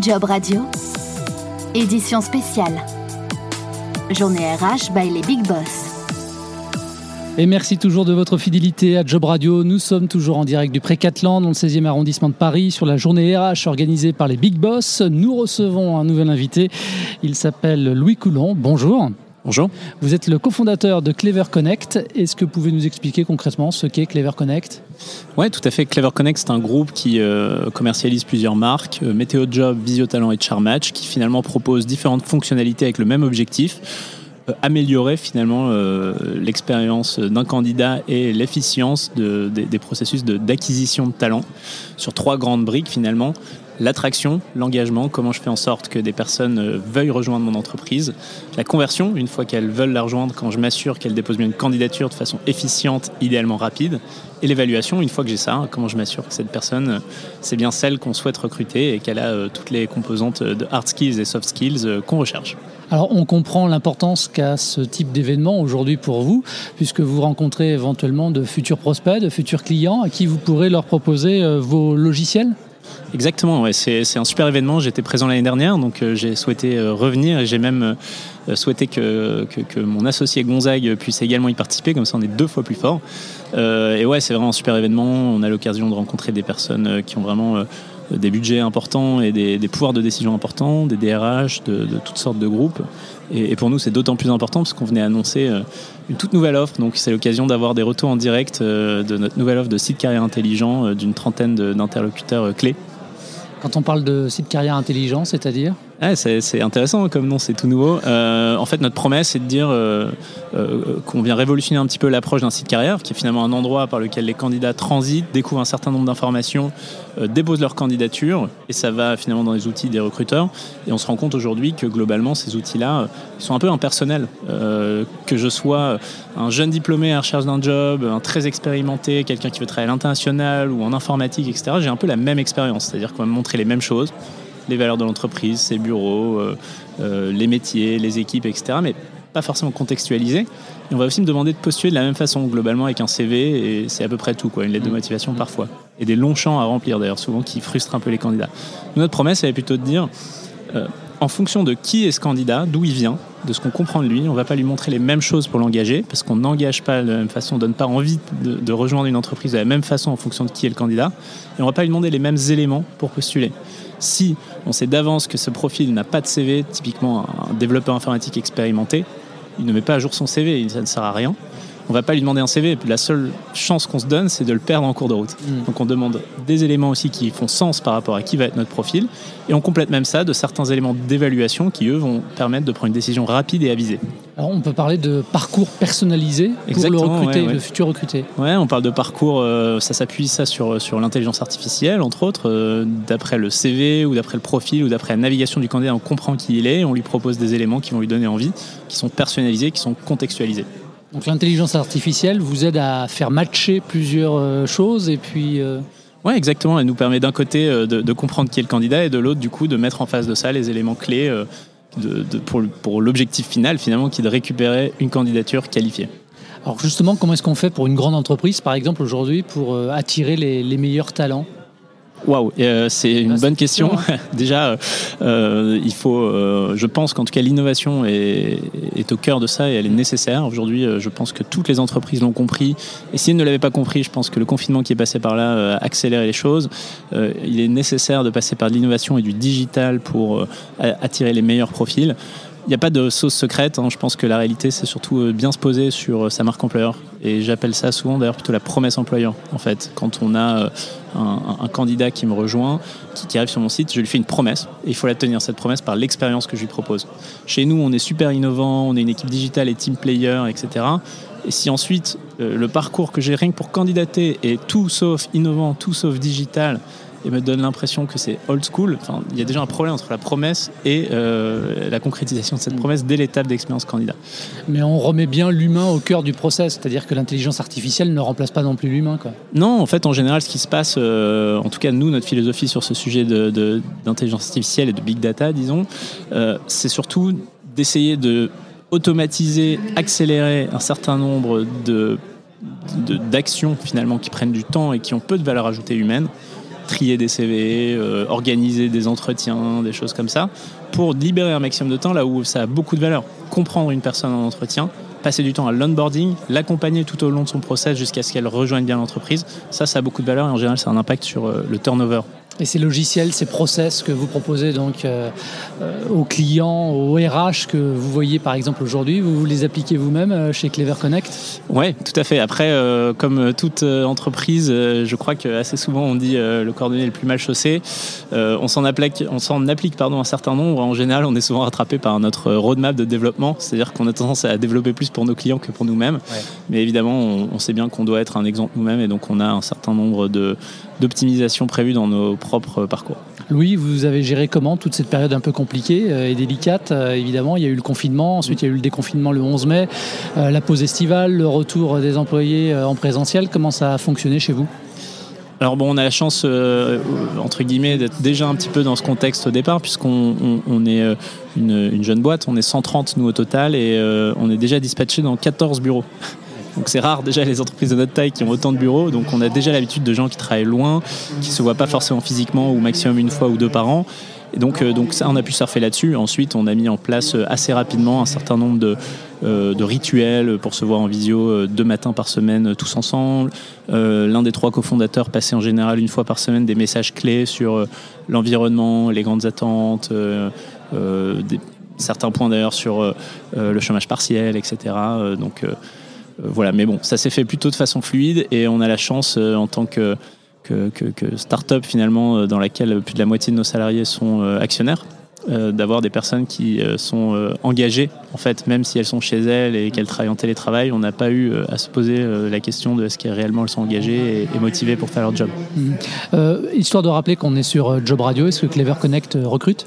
Job Radio, édition spéciale. Journée RH by les Big Boss. Et merci toujours de votre fidélité à Job Radio. Nous sommes toujours en direct du Précatlan, dans le 16e arrondissement de Paris, sur la journée RH organisée par les Big Boss. Nous recevons un nouvel invité. Il s'appelle Louis Coulon. Bonjour. Bonjour. Vous êtes le cofondateur de Clever Connect. Est-ce que vous pouvez nous expliquer concrètement ce qu'est Clever Connect? Oui, tout à fait. Clever Connect, c'est un groupe qui euh, commercialise plusieurs marques, euh, Météo Job, Visiotalent et Charmatch, qui finalement propose différentes fonctionnalités avec le même objectif euh, améliorer finalement l'expérience d'un candidat et l'efficience des processus d'acquisition de, de talent sur trois grandes briques finalement l'attraction, l'engagement, comment je fais en sorte que des personnes euh, veuillent rejoindre mon entreprise, la conversion, une fois qu'elles veulent la rejoindre, quand je m'assure qu'elles déposent bien une candidature de façon efficiente, idéalement rapide, et l'évaluation, une fois que j'ai ça, comment je m'assure que cette personne, euh, c'est bien celle qu'on souhaite recruter et qu'elle a euh, toutes les composantes de hard skills et soft skills qu'on recherche. Alors on comprend l'importance qu'a ce type d'événement aujourd'hui pour vous, puisque vous rencontrez éventuellement de futurs prospects, de futurs clients à qui vous pourrez leur proposer vos logiciels? Exactement, c'est, un super événement. J'étais présent l'année dernière, donc euh, j'ai souhaité euh, revenir et j'ai même euh, souhaité que, que, mon associé Gonzague puisse également y participer, comme ça on est deux fois plus fort. et ouais, c'est vraiment un super événement. On a l'occasion de rencontrer des personnes qui ont vraiment des budgets importants et des, pouvoirs de décision importants, des DRH de, toutes sortes de groupes. Et, pour nous, c'est d'autant plus important parce qu'on venait annoncer une toute nouvelle offre. Donc, c'est l'occasion d'avoir des retours en direct de notre nouvelle offre de site carrière intelligent d'une trentaine d'interlocuteurs clés. Quand on parle de site carrière intelligent, c'est-à-dire? C'est intéressant comme nom, c'est tout nouveau. Euh, en fait, notre promesse, c'est de dire euh, euh, qu'on vient révolutionner un petit peu l'approche d'un site carrière, qui est finalement un endroit par lequel les candidats transitent, découvrent un certain nombre d'informations, déposent leur candidature, et ça va finalement dans les outils des recruteurs. Et on se rend compte aujourd'hui que globalement, ces outils-là sont un peu impersonnels. que je sois un jeune diplômé à la recherche d'un job, un très expérimenté, quelqu'un qui veut travailler à l'international ou en informatique, etc., j'ai un peu la même expérience. C'est-à-dire qu'on va me montrer les mêmes choses les valeurs de l'entreprise, ses bureaux, euh, euh, les métiers, les équipes, etc. Mais pas forcément contextualisé. Et on va aussi me demander de postuler de la même façon, globalement, avec un CV, et c'est à peu près tout, quoi, une lettre de mmh. motivation parfois. Et des longs champs à remplir, d'ailleurs, souvent, qui frustrent un peu les candidats. notre promesse, elle est plutôt de dire, euh, en fonction de qui est ce candidat, d'où il vient, de ce qu'on comprend de lui, on ne va pas lui montrer les mêmes choses pour l'engager, parce qu'on n'engage pas de la même façon, on ne donne pas envie de, rejoindre une entreprise de la même façon en fonction de qui est le candidat, et on ne va pas lui demander les mêmes éléments pour postuler. Si on sait d'avance que ce profil n'a pas de CV, typiquement un développeur informatique expérimenté, il ne met pas à jour son CV, ça ne sert à rien on va pas lui demander un CV. La seule chance qu'on se donne, c'est de le perdre en cours de route. Mm. Donc on demande des éléments aussi qui font sens par rapport à qui va être notre profil. Et on complète même ça de certains éléments d'évaluation qui, eux, vont permettre de prendre une décision rapide et avisée. Alors on peut parler de parcours personnalisé pour le recruter, le futur recruté. Ouais, on parle de parcours, euh, ça s'appuie ça sur, sur l'intelligence artificielle, entre autres, euh, d'après le CV ou d'après le profil ou d'après la navigation du candidat, on comprend qui il est, on lui propose des éléments qui vont lui donner envie, qui sont personnalisés, qui sont contextualisés. Donc l'intelligence artificielle vous aide à faire matcher plusieurs euh, choses et puis... Euh, oui, exactement. Elle nous permet d'un côté euh, de, comprendre qui est le candidat et de l'autre, du coup, de mettre en face de ça les éléments clés de, pour, pour l'objectif final, finalement, qui est de récupérer une candidature qualifiée. Alors justement, comment est-ce qu'on fait pour une grande entreprise, par exemple, aujourd'hui, pour attirer les meilleurs talents? Waouh, euh, c'est une ah, bonne question. Déjà, euh, il faut, euh, je pense qu'en tout cas l'innovation est, au cœur de ça et elle est nécessaire. Aujourd'hui, je pense que toutes les entreprises l'ont compris. Et s'ils ne l'avaient pas compris, je pense que le confinement qui est passé par là a accéléré les choses. il est nécessaire de passer par de l'innovation et du digital pour attirer les meilleurs profils. Il n'y a pas de sauce secrète. Hein. Je pense que la réalité, c'est surtout euh, bien se poser sur euh, sa marque employeur. Et j'appelle ça souvent d'ailleurs plutôt la promesse employeur. En fait, quand on a euh, un, candidat qui me rejoint, qui, arrive sur mon site, je lui fais une promesse. Et il faut la tenir, cette promesse, par l'expérience que je lui propose. Chez nous, on est super innovant, on est une équipe digitale et team player, etc. Et si ensuite, le parcours que j'ai rien que pour candidater est tout sauf innovant, tout sauf digital, et me donne l'impression que c'est old school. Enfin, il y a déjà un problème entre la promesse et euh, la concrétisation de cette mm. promesse dès l'étape d'expérience candidat. Mais on remet bien l'humain au cœur du process, c'est-à-dire que l'intelligence artificielle ne remplace pas non plus l'humain. Non, en fait, en général, ce qui se passe, euh, en tout cas nous, notre philosophie sur ce sujet d'intelligence de, artificielle et de big data, disons, euh, c'est surtout d'essayer de automatiser, accélérer un certain nombre de d'actions finalement qui prennent du temps et qui ont peu de valeur ajoutée humaine trier des CV, organiser des entretiens, des choses comme ça, pour libérer un maximum de temps là où ça a beaucoup de valeur. Comprendre une personne en entretien, passer du temps à l'onboarding, l'accompagner tout au long de son process jusqu'à ce qu'elle rejoigne bien l'entreprise, ça, ça a beaucoup de valeur et en général, ça a un impact sur le turnover et ces logiciels, ces process que vous proposez donc euh, euh, aux clients, aux RH que vous voyez par exemple aujourd'hui, vous, les appliquez vous-même euh, chez Clever Connect? Oui, tout à fait. Après, comme toute entreprise, je crois qu'assez souvent on dit le coordonné le plus mal chaussé. on s'en applique, on s'en applique pardon, un certain nombre. En général, on est souvent rattrapé par notre roadmap de développement, c'est-à-dire qu'on a tendance à développer plus pour nos clients que pour nous-mêmes. Mais évidemment, on, on, sait bien qu'on doit être un exemple nous-mêmes et donc on a un certain nombre de, d'optimisation prévue dans nos propres parcours. Louis, vous avez géré comment toute cette période un peu compliquée euh, et délicate euh, Évidemment, il y a eu le confinement, ensuite il y a eu le déconfinement le 11 mai, euh, la pause estivale, le retour des employés en présentiel. Comment ça a fonctionné chez vous? Alors bon, on a la chance, entre guillemets, d'être déjà un petit peu dans ce contexte au départ, puisqu'on est une, une, jeune boîte, on est 130 nous au total, et on est déjà dispatché dans 14 bureaux. Donc c'est rare déjà les entreprises de notre taille qui ont autant de bureaux. Donc on a déjà l'habitude de gens qui travaillent loin, qui se voient pas forcément physiquement ou maximum une fois ou deux par an. Et donc, euh, donc ça, on a pu surfer là-dessus. Ensuite, on a mis en place euh, assez rapidement un certain nombre de, euh, de rituels pour se voir en visio deux matins par semaine tous ensemble. L'un des trois cofondateurs passait en général une fois par semaine des messages clés sur l'environnement, les grandes attentes, des, certains points d'ailleurs sur le chômage partiel, etc. donc voilà, mais bon, ça s'est fait plutôt de façon fluide et on a la chance euh, en tant que, que, start-up finalement euh, dans laquelle plus de la moitié de nos salariés sont actionnaires. d'avoir des personnes qui sont engagées, en fait, même si elles sont chez elles et qu'elles travaillent en télétravail, on n'a pas eu à se poser la question de est-ce qu'elles réellement elles sont engagées et, motivées pour faire leur job. Mmh. histoire de rappeler qu'on est sur Job Radio, est-ce que Clever Connect recrute?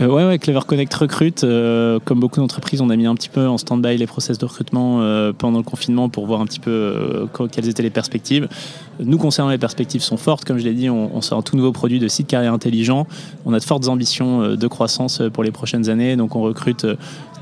Euh, ouais, Clever Connect recrute. Euh, comme beaucoup d'entreprises, on a mis un petit peu en stand-by les process de recrutement euh, pendant le confinement pour voir un petit peu quelles étaient les perspectives. Nous, concernant les perspectives sont fortes. Comme je l'ai dit, on, sort un tout nouveau produit de site carrière intelligent. On a de fortes ambitions de croissance pour les prochaines années. Donc, on recrute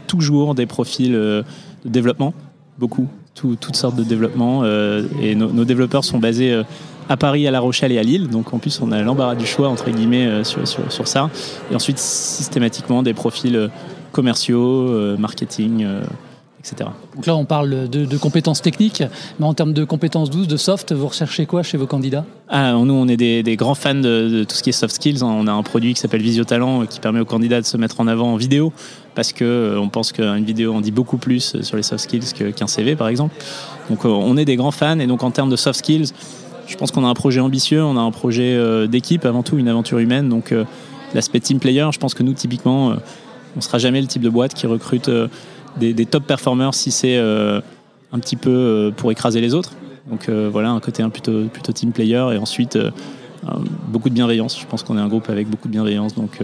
toujours des profils de développement, beaucoup, toutes sortes de développement. et nos développeurs sont basés à Paris, à La Rochelle et à Lille. Donc en plus, on a l'embarras du choix, entre guillemets, euh, sur, sur, ça. Et ensuite, systématiquement, des profils euh, commerciaux, euh, marketing. Etc. Donc là, on parle de, compétences techniques, mais en termes de compétences douces, de soft, vous recherchez quoi chez vos candidats? Ah, Nous, on est des, grands fans de, tout ce qui est soft skills. On a un produit qui s'appelle Visio Talent qui permet aux candidats de se mettre en avant en vidéo, parce qu'on on pense qu'une vidéo en dit beaucoup plus sur les soft skills qu'un CV, par exemple. Donc on est des grands fans, et donc en termes de soft skills, je pense qu'on a un projet ambitieux, on a un projet euh, d'équipe avant tout, une aventure humaine. Donc euh, l'aspect team player, je pense que nous typiquement, euh, on sera jamais le type de boîte qui recrute des, top performers si c'est un petit peu pour écraser les autres. Donc voilà, un côté un plutôt, plutôt team player et ensuite beaucoup de bienveillance. Je pense qu'on est un groupe avec beaucoup de bienveillance. Donc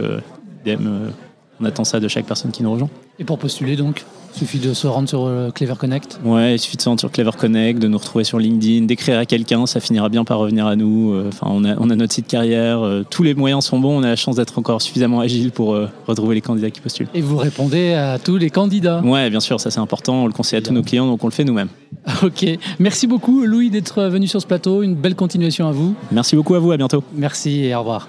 on attend ça de chaque personne qui nous rejoint. Et pour postuler donc? Il suffit de se rendre sur euh, Clever Connect Ouais, il suffit de se rendre sur Clever Connect, de nous retrouver sur LinkedIn, d'écrire à quelqu'un, ça finira bien par revenir à nous. Euh, enfin, on a, on a notre site carrière, euh, tous les moyens sont bons, on a la chance d'être encore suffisamment agile pour retrouver les candidats qui postulent. Et vous répondez à tous les candidats Ouais, bien sûr, ça c'est important, on le conseille à tous nos clients, donc on le fait nous-mêmes. Ok, merci beaucoup Louis d'être venu sur ce plateau, une belle continuation à vous. Merci beaucoup à vous, à bientôt. Merci et au revoir.